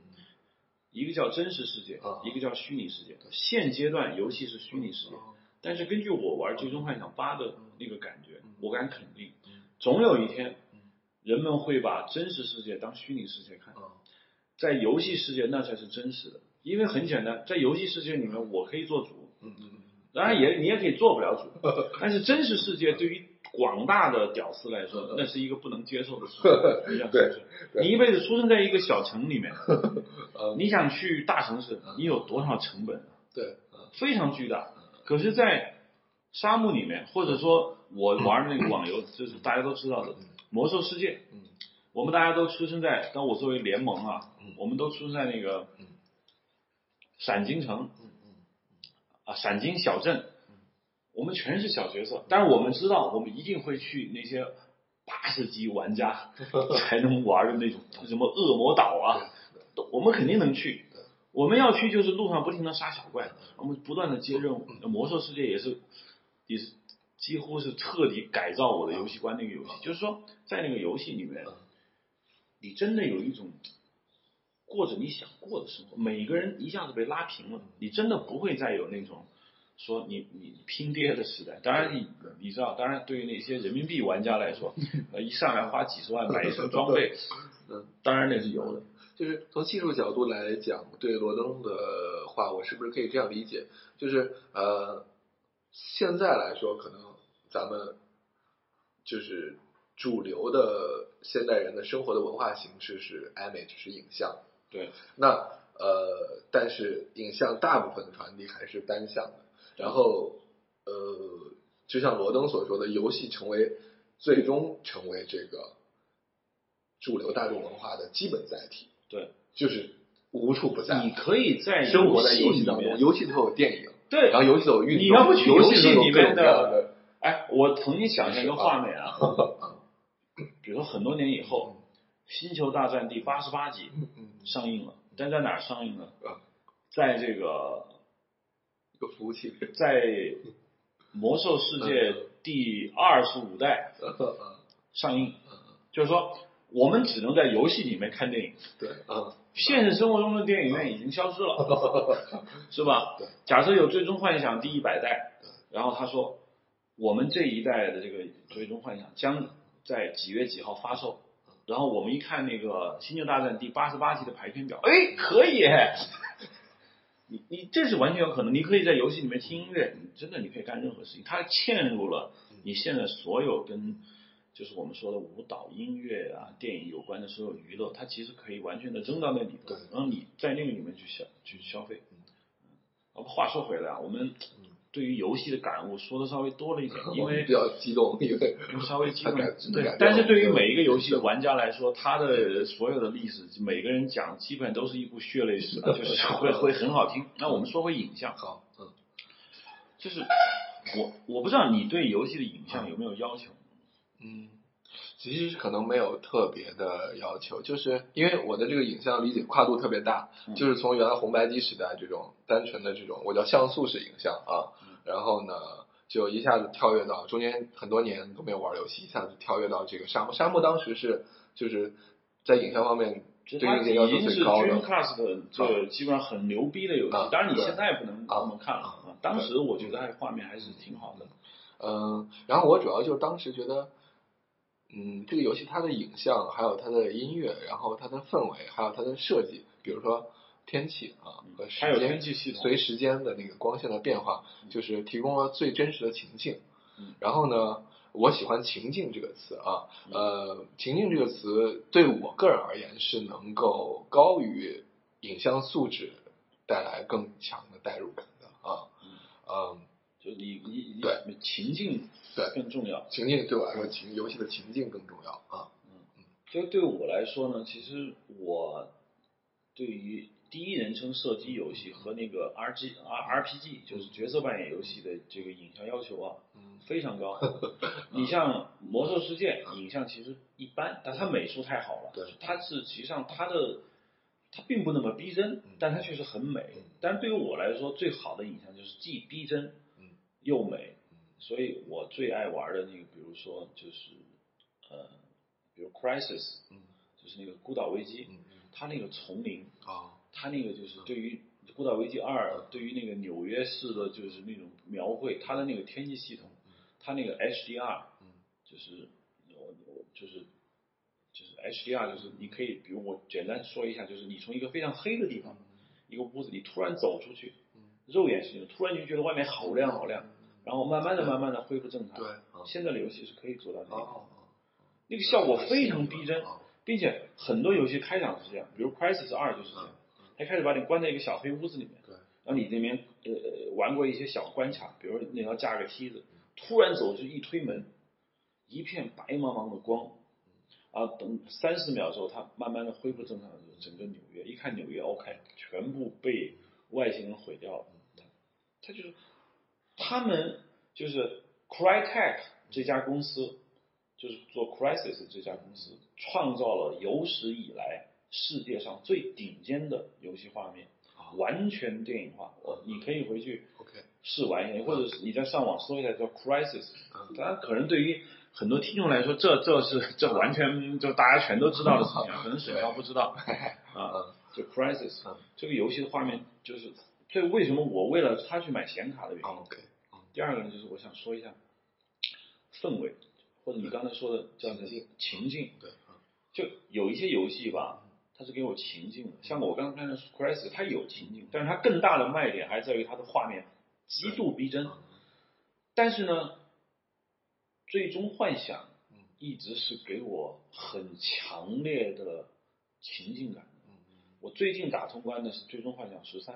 一个叫真实世界啊，一个叫虚拟世界。现阶段游戏是虚拟世界，但是根据我玩《最终幻想八》的那个感觉，我敢肯定，总有一天人们会把真实世界当虚拟世界看。啊。在游戏世界那才是真实的，因为很简单，在游戏世界里面我可以做主，嗯嗯。当然也你也可以做不了主，<laughs> 但是真实世界对于广大的屌丝来说，<laughs> 那是一个不能接受的事情，<laughs> 你一辈子出生在一个小城里面，<laughs> 呃你想去大城市，你有多少成本？对非常巨大。可是，在沙漠里面，或者说我玩的那个网游，就是大家都知道的《魔兽世界》，嗯。我们大家都出生在，当我作为联盟啊嗯，我们都出生在那个嗯。闪金城啊，闪金小镇，我们全是小角色，但是我们知道，我们一定会去那些八十级玩家 <laughs> 才能玩的那种什么恶魔岛啊，都我们肯定能去。我们要去就是路上不停的杀小怪，我们不断的接任务。魔兽世界也是，也是几乎是彻底改造我的游戏观那个游戏，就是说在那个游戏里面，你真的有一种过着你想过的生活，每个人一下子被拉平了，你真的不会再有那种说你你拼爹的时代。当然你你知道，当然对于那些人民币玩家来说，<laughs> 呃，一上来花几十万买一身装备，<laughs> 嗯，当然那是有的。就是从技术角度来讲，对罗登的话，我是不是可以这样理解？就是呃，现在来说，可能咱们就是主流的现代人的生活的文化形式是 image 是影像，对，那呃，但是影像大部分的传递还是单向的，然后呃，就像罗登所说的，游戏成为最终成为这个主流大众文化的基本载体。对，就是无处不在。你可以在生活在游戏当中，游戏里头有电影，对，然后游戏里头有运动，你要不去游游戏里面的的，哎，我曾经想象一个画面啊，<laughs> 嗯比如说很多年以后，《星球大战》第八十八集上映了，但在哪上映呢啊？在这个一个服务器，在《魔兽世界》第二十五代嗯上映，就是说我们只能在游戏里面看电影，对，嗯，现实生活中的电影院已经消失了，<laughs> 是吧？假设有《最终幻想》第一百代，然后他说，我们这一代的这个《最终幻想》将在几月几号发售。然后我们一看那个《星球大战》第八十八集的排片表，哎，可以，<laughs> 你你这是完全有可能，你可以在游戏里面听音乐，你真的你可以干任何事情。它嵌入了你现在所有跟就是我们说的舞蹈、音乐啊、电影有关的所有娱乐，它其实可以完全的扔到那里头，然后你在那个里面去消去消费。嗯，话说回来啊，我们。对于游戏的感悟说的稍微多了一点，因为比较激动，因为稍微激动。对，但是对于每一个游戏玩家来说，他的所有的历史，每个人讲基本都是一部血泪史，<laughs> 就是会会很好听。那我们说回影像，好，嗯，就是我我不知道你对游戏的影像有没有要求？嗯，其实可能没有特别的要求，就是因为我的这个影像理解跨度特别大，就是从原来红白机时代这种单纯的这种，我叫像素式影像啊。然后呢，就一下子跳跃到中间很多年都没有玩游戏，一下子跳跃到这个沙漠。沙漠当时是就是在影像方面对硬件要求最高的。已经是 Dreamcast 的这个基本上很牛逼的游戏。当然你现在不能那么看了啊。当时我觉得还画面还是挺好的。嗯，然后我主要就是当时觉得，嗯，这个游戏它的影像，还有它的音乐，然后它的氛围，还有它的设计，比如说。天气啊和时间，随时间的那个光线的变化，就是提供了最真实的情境。然后呢，我喜欢“情境”这个词啊，呃，“情境”这个词对我个人而言是能够高于影像素质带来更强的代入感的啊。嗯，就你你你情境对更重要，情境对我来说情游戏的情境更重要啊。嗯嗯，就对我来说呢，其实我对于。第一人称射击游戏和那个 R G R R P G 就是角色扮演游戏的这个影像要求啊，嗯非常高。你像魔兽世界影像其实一般，但它美术太好了。对，它是实际上它的它并不那么逼真，但它确实很美。但是对于我来说，最好的影像就是既逼真又美。所以我最爱玩的那个，比如说就是呃，比如 Crisis，嗯。就是那个孤岛危机，嗯它那个丛林啊。它那个就是对于《孤岛危机二》，对于那个纽约市的，就是那种描绘，它的那个天气系统，它那个 HDR，嗯。就是我我就是就是 HDR，就是你可以，比如我简单说一下，就是你从一个非常黑的地方，一个屋子，里突然走出去，肉眼视觉突然就觉得外面好亮好亮，然后慢慢的慢慢的恢复正常。对，现在的游戏是可以做到那个，那个效果非常逼真，并且很多游戏开场是这样，比如《Crisis 二》就是这样。一开始把你关在一个小黑屋子里面，对，然后你那边呃玩过一些小关卡，比如你要架个梯子，突然走就一推门，一片白茫茫的光，啊，等三十秒之后，它慢慢的恢复正常的时候，整个纽约一看纽约 OK，全部被外星人毁掉了，他就是他们就是 Crytek 这家公司，就是做 Crisis 这家公司创造了有史以来。世界上最顶尖的游戏画面，完全电影化。我你可以回去试玩一下，或者是你在上网搜一下叫 Crisis。当然，可能对于很多听众来说，这这是这完全就大家全都知道的事情，可能沈阳不知道 <laughs> 啊。就 Crisis 这个游戏的画面，就是这为什么我为了他去买显卡的原因。第二个呢，就是我想说一下氛围，或者你刚才说的叫情境。情境对，就有一些游戏吧。它是给我情境的，像我刚才看的《Crisis》，它有情境，但是它更大的卖点还在于它的画面极度逼真。但是呢，最终幻想一直是给我很强烈的情境感。我最近打通关的是《最终幻想十三》，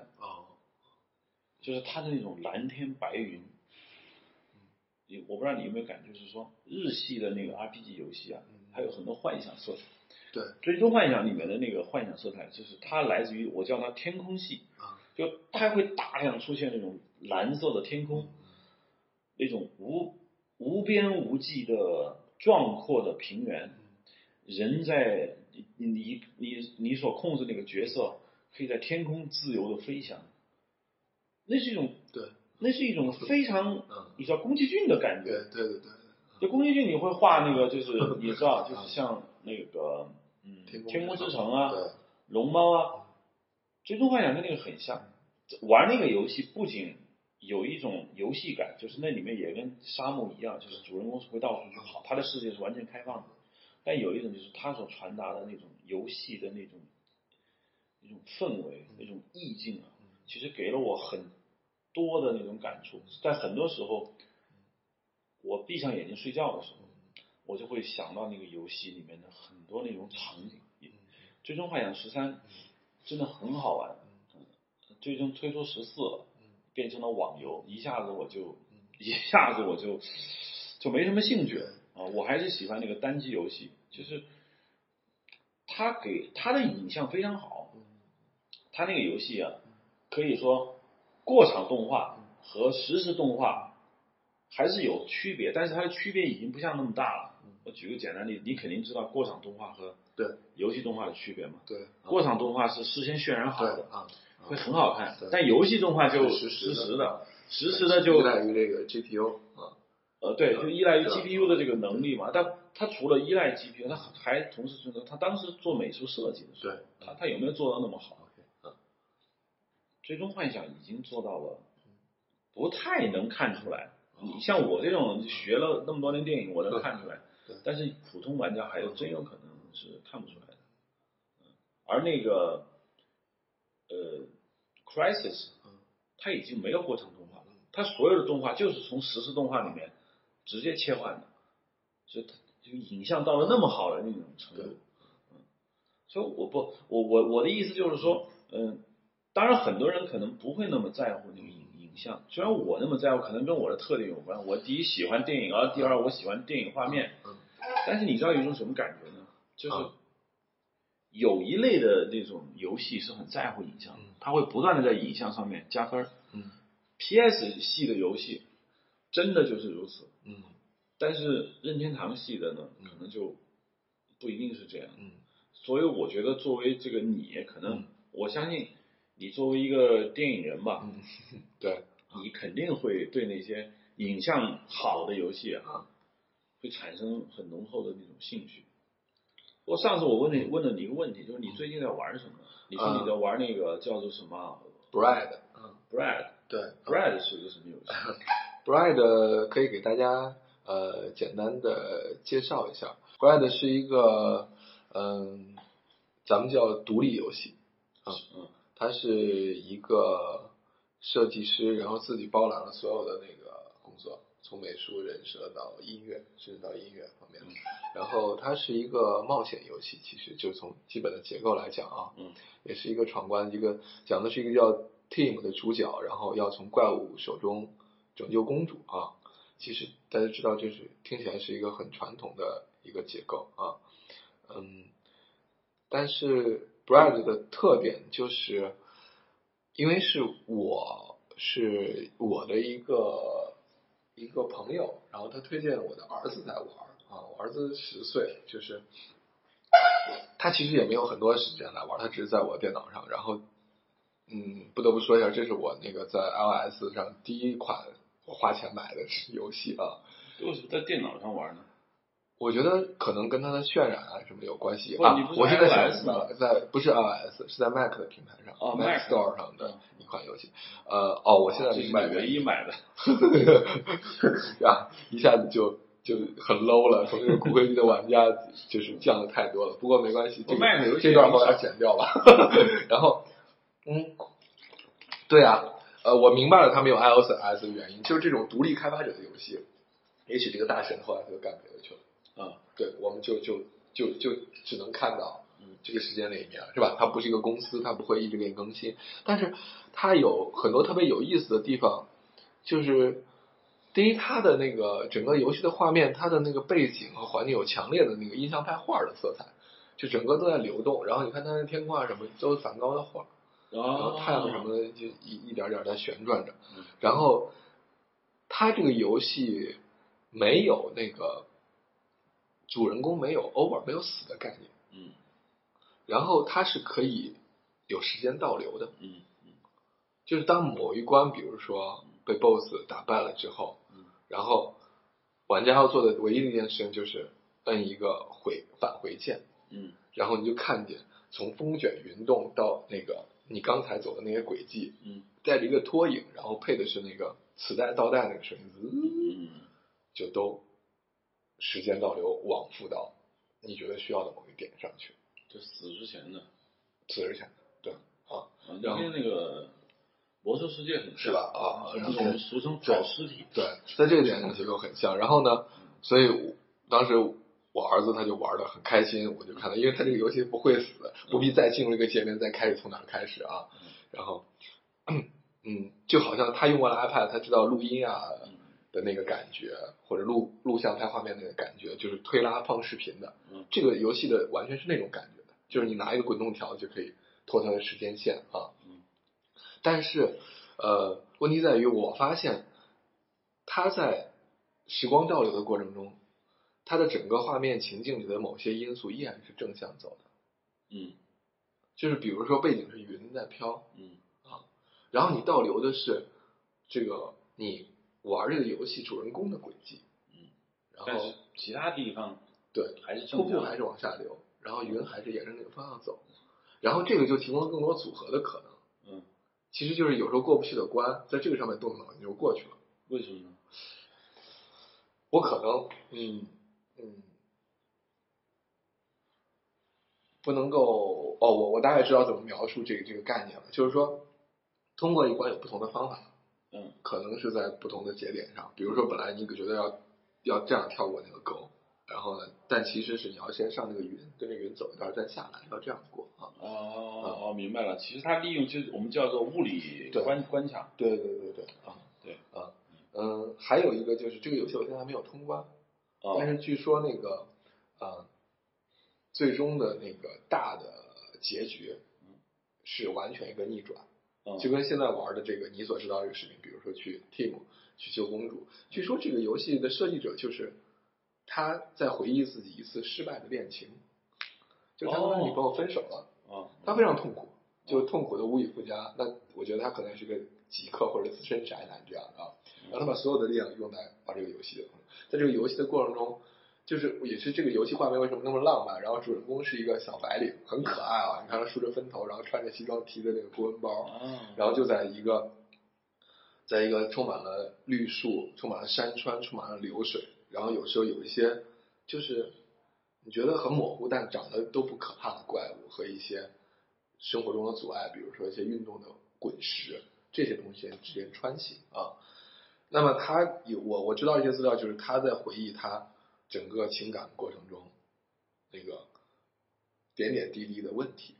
就是它的那种蓝天白云。你我不知道你有没有感觉，就是说日系的那个 RPG 游戏啊，它有很多幻想色彩。对，最终幻想里面的那个幻想色彩，就是它来自于我叫它天空系，就它会大量出现那种蓝色的天空，那种无无边无际的壮阔的平原，人在你你你你所控制那个角色可以在天空自由的飞翔，那是一种对，那是一种非常你知道宫崎骏的感觉，对对对对，就宫崎骏你会画那个就是 <laughs> 你知道就是像那个嗯。天空之城啊，龙猫啊，最终幻想跟那个很像。玩那个游戏不仅有一种游戏感，就是那里面也跟沙漠一样，就是主人公是会到处去跑，他的世界是完全开放的。但有一种就是他所传达的那种游戏的那种那种氛围、那种意境啊，其实给了我很多的那种感触。在很多时候，我闭上眼睛睡觉的时候，我就会想到那个游戏里面的很多那种场景。最终幻想十三真的很好玩，最终推出十四了，变成了网游，一下子我就一下子我就就没什么兴趣了啊！我还是喜欢那个单机游戏，就是他给他的影像非常好，他那个游戏啊，可以说过场动画和实时动画还是有区别，但是它的区别已经不像那么大了。我举个简单例子，你肯定知道过场动画和对游戏动画的区别嘛？对，过场动画是事先渲染好的，啊，会很好看对，但游戏动画就实实时的实时的就依赖于这个 GPU 啊，呃对，就依赖于 GPU 的这个能力嘛。但它除了依赖 GPU，它还同时存在，它当时做美术设计的时候，对它它有没有做到那么好？最终幻想已经做到了，不太能看出来。你像我这种学了那么多年电影，我能看出来对，但是普通玩家还有真有可能是看不出来的。嗯而那个呃，Crisis，嗯。它已经没有过程动画了，它所有的动画就是从实时动画里面直接切换的，所以它就影像到了那么好的那种程度所以我不，我我我的意思就是说，嗯，当然很多人可能不会那么在乎那个影影像，虽然我那么在乎，可能跟我的特点有关。我第一喜欢电影，而第二我喜欢电影画面。嗯但是你知道有一种什么感觉呢？就是嗯有一类的那种游戏是很在乎影像的嗯，它会不断的在影像上面加分。嗯 PS 系的游戏真的就是如此，嗯但是任天堂系的呢，嗯可能就不一定是这样。嗯所以我觉得作为这个你，可能嗯我相信你作为一个电影人吧，嗯，<laughs> 对，你肯定会对那些影像好的游戏啊啊，会产生很浓厚的那种兴趣。我上次我问你问了你一个问题，就是你最近在玩什么？你说你在玩那个叫做什么？Bread，嗯，Bread 对 Bread 是个什么游戏？？<laughs> Bread 可以给大家呃简单的介绍一下，Bread 是一个嗯，咱们叫独立游戏，啊嗯他是一个设计师，然后自己包揽了所有的那个工作，从美术、人设到音乐，甚至到音乐方面。嗯然后它是一个冒险游戏，其实就从基本的结构来讲啊，嗯也是一个闯关，一个讲的是一个叫 Team 的主角，然后要从怪物手中拯救公主啊。其实大家知道，就是听起来是一个很传统的一个结构啊，嗯，但是 Brad 的特点就是，因为是我是我的一个一个朋友，然后他推荐我的儿子在玩啊，我儿子十岁，就是他其实也没有很多时间来玩，他只是在我电脑上，然后嗯，不得不说一下，这是我那个在 iOS 上第一款我花钱买的游戏啊。为什么在电脑上玩呢？我觉得可能跟它的渲染啊什么有关系啊我。现在呃在不是 iOS，是在 Mac 的平台上、哦 Mac Store 上的嗯一款游戏。呃，哦，我现在这是明白你唯一买的。啊，一下子就就很 low 了，从这个骨灰级的玩家就是降的太多了。不过没关系，这这段后来剪掉吧。<laughs> 然后，嗯，对啊，呃，我明白了他们有 iOS 的原因，就是这种独立开发者的游戏，也许这个大神后来他就干别的去了。啊，对，我们就就就就只能看到，嗯，这个时间里面是吧？它不是一个公司，它不会一直给你更新，但是它有很多特别有意思的地方，就是第一，它的那个整个游戏的画面，它的那个背景和环境有强烈的那个印象派画的色彩，就整个都在流动，然后你看它的天空啊什么都是梵高的画，然后哦，太阳什么的就一一点点在旋转着嗯，然后它这个游戏没有那个主人公没有 over 没有死的概念，嗯。然后他是可以有时间倒流的，嗯嗯。就是当某一关比如说被 BOSS 打败了之后，嗯然后玩家要做的唯一的一件事情就是摁一个回返回键，嗯。然后你就看见从风卷云动到那个你刚才走的那些轨迹，嗯带着一个拖影，然后配的是那个磁带倒带那个声音，滋嗯。就都时间倒流往复到你觉得需要的某一点上去，就死之前的，死之前对啊，啊，然后跟那个魔兽世界很像是吧啊然后俗称找尸体，对，在这个点上结构很像。然后呢，所以我当时我儿子他就玩的很开心，我就看到，因为他这个游戏不会死，不必再进入一个界面再开始从哪儿开始啊。然后，嗯，就好像他用过了 iPad，他知道录音啊的那个感觉，或者录录像拍画面那个感觉，就是推拉放视频的。嗯这个游戏的完全是那种感觉的，就是你拿一个滚动条就可以拖它的时间线啊。嗯但是，呃，问题在于我发现，它在时光倒流的过程中，它的整个画面情境里的某些因素依然是正向走的，嗯就是比如说背景是云在飘，嗯啊然后你倒流的是这个你玩这个游戏主人公的轨迹，嗯，然后其他地方对还是瀑布还是往下流，然后云还是沿着那个方向走，然后这个就提供了更多组合的可能。嗯，其实就是有时候过不去的关，在这个上面动脑筋就过去了。为什么呢？我可能，嗯嗯，不能够哦，我我大概知道怎么描述这个这个概念了，就是说，通过一关有不同的方法，嗯。可能是在不同的节点上，比如说本来你觉得要要这样跳过那个沟，然后呢，但其实是你要先上那个云，跟着云走一段再下来，要这样过啊。哦哦，明白了。其实它利用就是我们叫做物理关关卡，对对对对啊对。啊嗯，还有一个就是这个游戏我现在还没有通关，哦。但是据说那个呃，最终的那个大的结局是完全一个逆转，嗯。就跟现在玩的这个你所知道这个视频，比如说去 Team 去救公主，据说这个游戏的设计者就是他在回忆自己一次失败的恋情，就他跟他女朋友分手了，啊他非常痛苦，就痛苦的无以复加。那我觉得他可能是个极客或者资深宅男这样的啊，然后他把所有的力量用在玩这个游戏，在这个游戏的过程中，就是也是这个游戏画面为什么那么浪漫？然后主人公是一个小白领，很可爱啊，你看他梳着分头，然后穿着西装，提着那个公文包，啊，然后就在一个，在一个充满了绿树、充满了山川、充满了流水，然后有时候有一些就是你觉得很模糊，但长得都不可怕的怪物和一些生活中的阻碍，比如说一些运动的滚石这些东西之间穿行啊。那么他有我我知道一些资料，就是他在回忆他整个情感过程中那个点点滴滴的问题，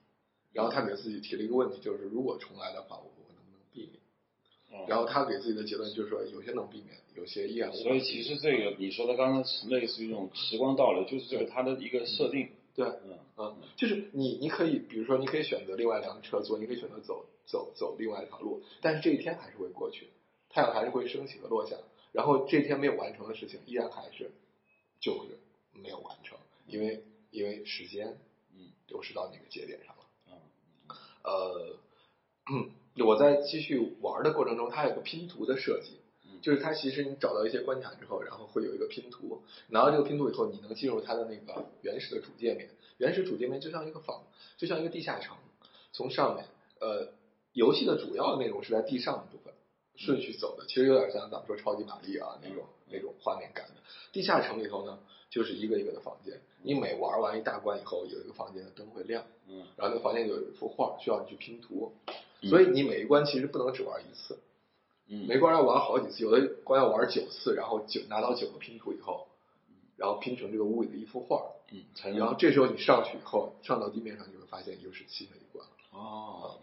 然后他给自己提了一个问题，就是如果重来的话，我我能不能避免？哦。然后他给自己的结论就是说，有些能避免，有些依然无法所以。其实这个你说的刚刚是类似于这种时光倒流，就是这个它的一个设定，对，嗯。嗯，就是你你可以，比如说你可以选择另外一辆车坐，你可以选择走走走另外一条路，但是这一天还是会过去，太阳还是会升起和落下，然后这一天没有完成的事情依然还是就是没有完成，因为因为时间嗯流逝到那个节点上了。嗯呃，我在继续玩的过程中，它有个拼图的设计嗯，就是它其实你找到一些关卡之后，然后会有一个拼图，拿到这个拼图以后，你能进入它的那个原始的主界面。原始主界面就像一个房，就像一个地下城，从上面，呃，游戏的主要内容是在地上的部分顺序走的，其实有点像咱们说超级玛丽啊那种那种画面感的。地下城里头呢，就是一个一个的房间，你每玩完一大关以后，有一个房间的灯会亮。嗯。然后那个房间里有一幅画，需要你去拼图，嗯。所以你每一关其实不能只玩一次，嗯，每关要玩好几次，有的关要玩九次，然后九拿到九个拼图以后，然后拼成这个屋里的一幅画，嗯然后这时候你上去以后，上到地面上，你会发现又是新的一关哦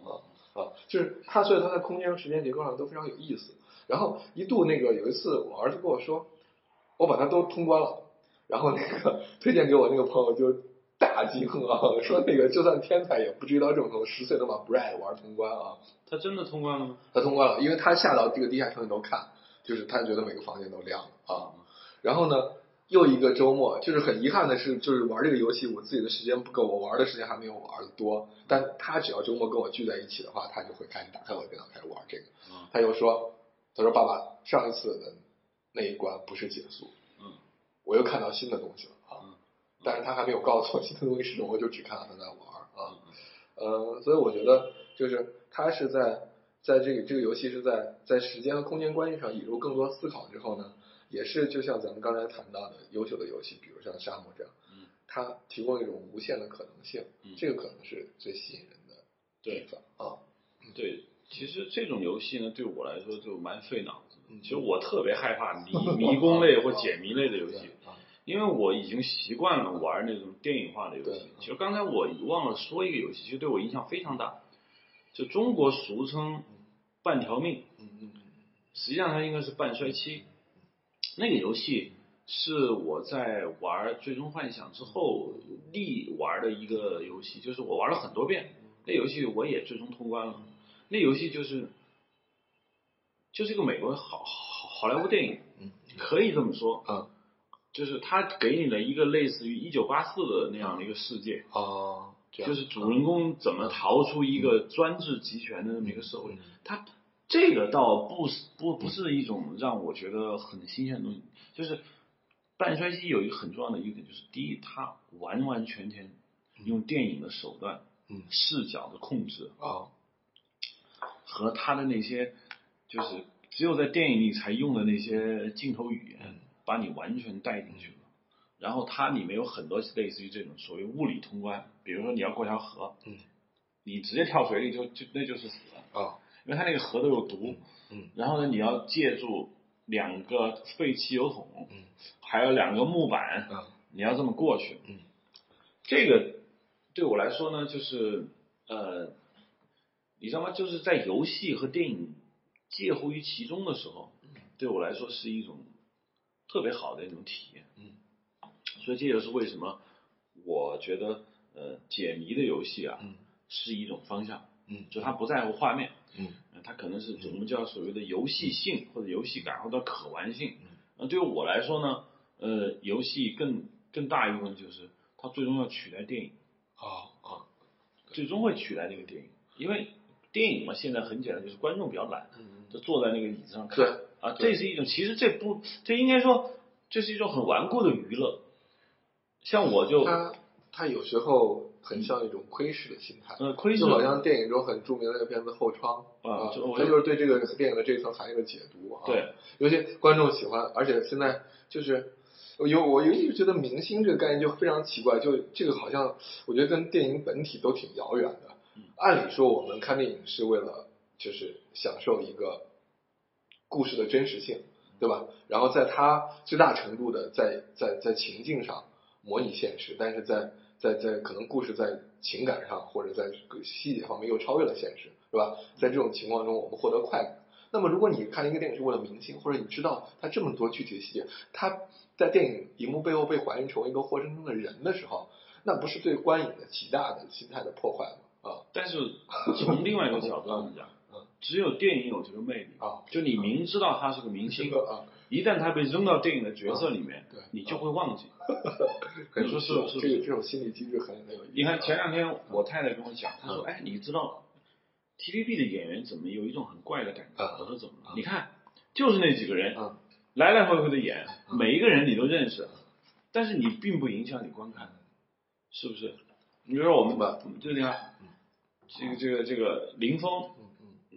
啊，就是它，所以它在空间和时间结构上都非常有意思。然后一度那个有一次，我儿子跟我说，我把它都通关了，然后那个 <laughs> 推荐给我那个朋友就大惊啊，说那个就算天才也不至于到这种程度，十岁能把 Bread 玩通关啊。他真的通关了吗？他通关了，因为他下到这个地下城里头看，就是他觉得每个房间都亮了啊。然后呢，又一个周末，就是很遗憾的是，就是玩这个游戏，我自己的时间不够，我玩的时间还没有我儿子多。但他只要周末跟我聚在一起的话，他就会开始打开我的电脑开始玩这个。嗯他又说，他说爸爸，上一次的那一关不是结束，嗯我又看到新的东西了啊。嗯但是他还没有告诉我新的东西是什么，我就只看到他在玩啊。嗯呃，所以我觉得就是他是在在这个这个游戏是在在时间和空间关系上引入更多思考之后呢，也是就像咱们刚才谈到的优秀的游戏，比如像沙漠这样，嗯它提供一种无限的可能性，嗯这个可能是最吸引人的地对方啊。对，其实这种游戏呢，对我来说就蛮费脑子其实我特别害怕迷 <laughs> 迷宫类或解谜类的游戏，啊，因为我已经习惯了玩那种电影化的游戏。其实刚才我忘了说一个游戏，其实对我影响非常大，就中国俗称半条命，嗯嗯嗯实际上它应该是半衰期。那个游戏是我在玩《最终幻想》之后力玩的一个游戏，就是我玩了很多遍。那游戏我也最终通关了。那游戏就是就是一个美国好好好莱坞电影，嗯可以这么说。嗯就是它给你了一个类似于一九八四的那样的一个世界，哦，就是主人公怎么逃出一个专制集权的那么一个社会嗯。它这个倒不是不不是一种让我觉得很新鲜的东西，就是半衰期有一个很重要的一点，就是第一，它完完全全用电影的手段、嗯。视角的控制啊。和他的那些就是只有在电影里才用的那些镜头语言嗯，把你完全带进去了。然后它里面有很多类似于这种所谓物理通关，比如说你要过条河，嗯。你直接跳水里就就那就是死了，啊因为它那个河都有毒。嗯然后呢，你要借助两个废汽油桶，嗯还有两个木板，嗯你要这么过去。嗯这个对我来说呢，就是呃，你知道吗？就是在游戏和电影介乎于其中的时候，对我来说是一种特别好的一种体验。嗯，所以这也是为什么我觉得呃解谜的游戏啊嗯是一种方向，嗯就他不在乎画面，嗯呃它可能是我们叫所谓的游戏性或者游戏感或者可玩性嗯。那对于我来说呢，呃，游戏更更大一部分就是它最终要取代电影。啊啊最终会取代那个电影，因为电影嘛，现在很简单，就是观众比较懒，嗯就坐在那个椅子上看对啊，这是一种，其实这不，这应该说这是一种很顽固的娱乐。像我就他他有时候很像一种窥视的心态，嗯窥视就好像电影中很著名的那个片子《后窗》啊他就是对这个电影的这一层含义的解读啊。对，尤其观众喜欢，而且现在就是有我尤其是觉得明星这个概念就非常奇怪，就这个好像我觉得跟电影本体都挺遥远的。嗯按理说我们看电影是为了就是享受一个故事的真实性，对吧？然后在它最大程度的在在在情境上模拟现实，但是在在在可能故事在情感上或者在这个细节方面又超越了现实，是吧？在这种情况中，我们获得快感。那么，如果你看一个电影是为了明星，或者你知道他这么多具体的细节，他在电影荧幕背后被还原成为一个活生生的人的时候，那不是对观影的极大的心态的破坏吗？啊但是从另外一个角度上讲 <laughs> 嗯，只有电影有这个魅力。啊就你明知道他是个明星，啊，一旦他被扔到电影的角色里面对，你就会忘记。很你说是吧不是这个这种心理机制很很有意思。你看前两天我太太跟我讲，她说：“嗯哎，你知道 TVB 的演员怎么有一种很怪的感觉？”嗯我说：“怎么了？嗯你看，就是那几个人嗯来来回回的演，嗯每一个人你都认识，但是你并不影响你观看，是不是？你比如说我们明白就你看这个这个这个林峰，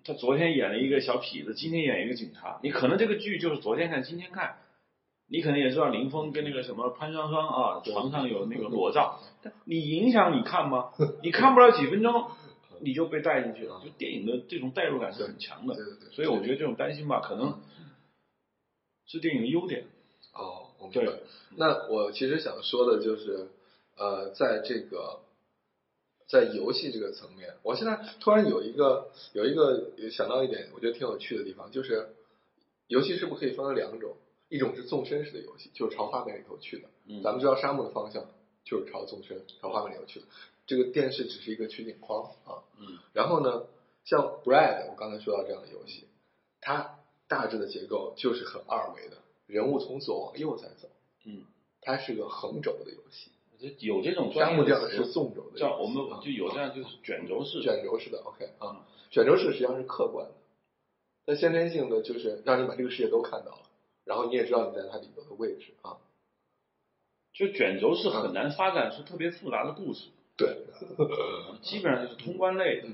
他昨天演了一个小痞子，今天演一个警察。你可能这个剧就是昨天看，今天看，你可能也知道林峰跟那个什么潘双双啊，床上有那个裸照，<laughs> 你影响你看吗？你看不了几分钟，你就被带进去了。就电影的这种代入感是很强的对，对对，所以我觉得这种担心吧，可能是电影的优点。哦，我明白对。那我其实想说的就是，呃，在这个在游戏这个层面，我现在突然有一个有一个想到一点，我觉得挺有趣的地方，就是游戏是不是可以分为两种？一种是纵深式的游戏，就是朝画面里头去的。嗯咱们知道沙漠的方向就是朝纵深、朝画面里头去的。这个电视只是一个取景框啊。嗯然后呢，像 Bread，我刚才说到这样的游戏，它大致的结构就是很二维的，人物从左往右在走，嗯，它是个横轴的游戏。这有这种沙专业的是纵轴的叫我们啊就有这样就是卷轴式，卷轴式的 OK 啊，卷轴式实际上是客观的，它先天性的就是让你把这个世界都看到了，然后你也知道你在它里头的位置啊。就卷轴式很难发展出特别复杂的故事，对，基本上就是通关类的。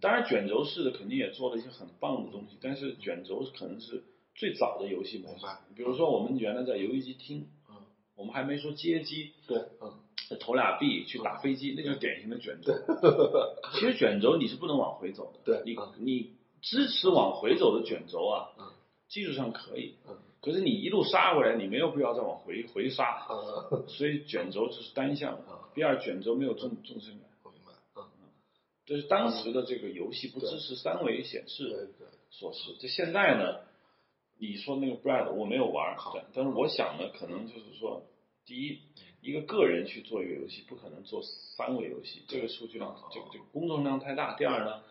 当然卷轴式的肯定也做了一些很棒的东西，但是卷轴可能是最早的游戏模式。比如说我们原来在游戏机厅，嗯，我们还没说街机，对，嗯，投俩币去打飞机，那就是典型的卷轴。其实卷轴你是不能往回走的，你对你你支持往回走的卷轴啊，嗯技术上可以，嗯可是你一路杀回来，你没有必要再往回回杀，嗯，所以卷轴只是单向的嗯。第二，卷轴没有纵纵深感，我明白，嗯，这是当时的这个游戏不支持三维显示对对，所示。这现在呢，你说那个 bread，我没有玩但是我想呢，可能就是说，第一，一个个人去做一个游戏，不可能做三维游戏，这个数据量，这个这个工作量太大。第二呢，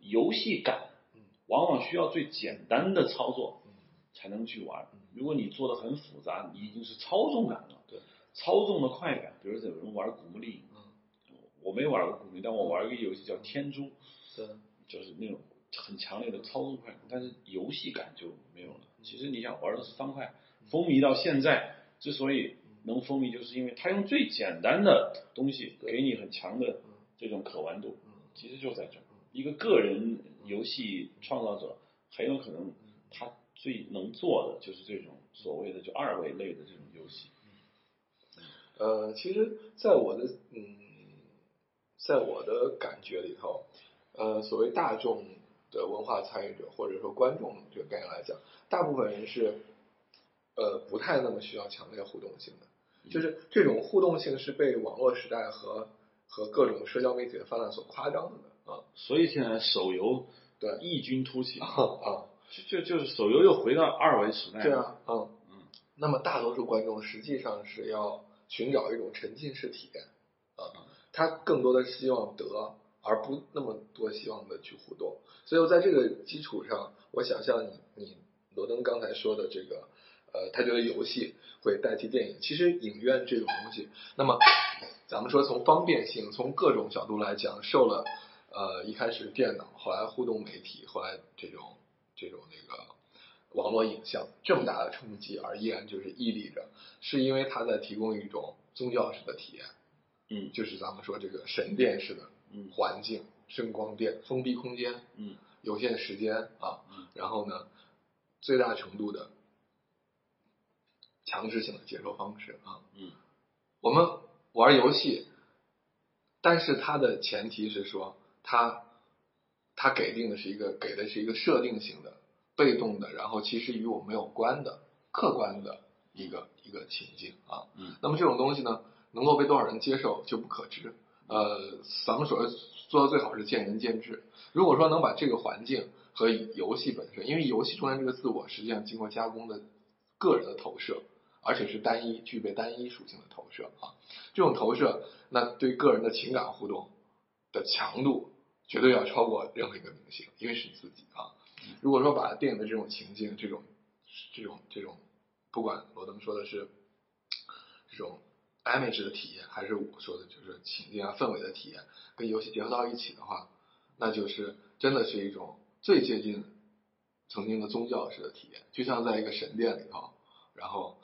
游戏感嗯。往往需要最简单的操作嗯。才能去玩。如果你做的很复杂，你已经是操纵感了，对，操纵的快感。比如有人玩古墓丽影，嗯。我没玩过古墓丽影，但我玩一个游戏叫《天珠》，对，就是那种很强烈的操纵快感，但是游戏感就没有了。其实你想玩的是方块，风靡到现在之所以能风靡，就是因为它用最简单的东西给你很强的这种可玩度，嗯其实就在这儿。一个个人游戏创造者很有可能他最能做的就是这种所谓的就二维类的这种游戏。呃，其实，在我的嗯，在我的感觉里头，呃，所谓大众的文化参与者或者说观众这个概念来讲，大部分人是呃不太那么需要强烈互动性的，就是这种互动性是被网络时代和和各种社交媒体的泛滥所夸张的啊。所以现在手游对。异军突起，啊啊，就就就是手游又回到二维时代了。对啊，嗯嗯，那么大多数观众实际上是要寻找一种沉浸式体验啊，他更多的希望得，而不那么多希望的去互动。所以我在这个基础上，我想象你你罗登刚才说的这个，呃，他觉得游戏会代替电影。其实影院这种东西，那么咱们说从方便性，从各种角度来讲，受了呃一开始电脑，后来互动媒体，后来这种这种那个网络影像这么大的冲击，而依然就是屹立着，是因为它在提供一种宗教式的体验，嗯就是咱们说这个神殿式的嗯环境、声光电、封闭空间、嗯有限时间啊嗯，然后呢，最大程度的强制性的接受方式啊。嗯我们玩游戏，但是它的前提是说，它它给定的是一个给的是一个设定性的、被动的，然后其实与我没有关的客观的一个一个情境啊。嗯那么这种东西呢，能够被多少人接受就不可知。呃，咱们所谓做到最好是见仁见智。如果说能把这个环境和游戏本身，因为游戏中间这个自我实际上经过加工的个人的投射，而且是单一具备单一属性的投射啊，这种投射那对个人的情感互动的强度绝对要超过任何一个明星，因为是自己啊。如果说把电影的这种情境、这种这种这种，不管罗登说的是这种 image 的体验，还是我说的就是情境啊氛围的体验，跟游戏结合到一起的话，那就是真的是一种最接近曾经的宗教式的体验，就像在一个神殿里头，然后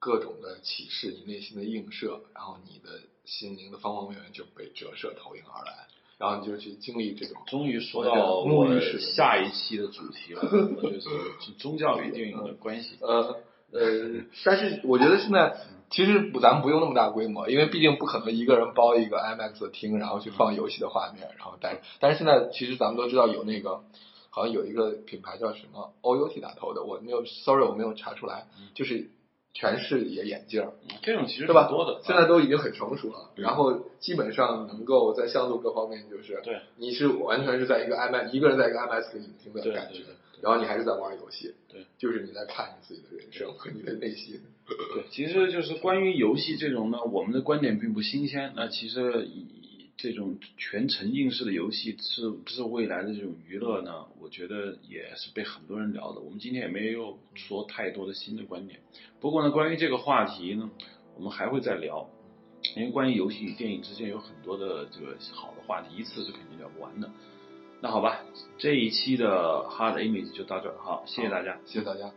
各种的启示，你内心的映射，然后你的心灵的方方面面就被折射投影而来，然后你就去经历这种终于说到沐我下一期的主题了，就是宗教与电影的关系。呃呃，但是我觉得现在其实不，咱们不用那么大规模，因为毕竟不可能一个人包一个 IMAX 的厅，然后去放游戏的画面，然后但。但是现在其实咱们都知道有那个，好像有一个品牌叫什么 OUT 打头的，我没有，sorry 我没有查出来，就是全视野眼镜，嗯这种其实对吧？挺多的，现在都已经很成熟了，嗯然后基本上能够在像素各方面就是，对，你是完全是在一个 IMAX 一个人在一个 IMAX 的影厅的感觉然后你还是在玩游戏，对，就是你在看你自己的人生和你的内心。对，其实就是关于游戏这种呢，我们的观点并不新鲜。那其实以这种全沉浸式的游戏是不是未来的这种娱乐呢？我觉得也是被很多人聊的。我们今天也没有说太多的新的观点。不过呢，关于这个话题呢，我们还会再聊，因为关于游戏与电影之间有很多的这个好的话题，一次是肯定聊不完的。那好吧，这一期的 Hard Image 就到这儿，好，谢谢大家。谢谢大家。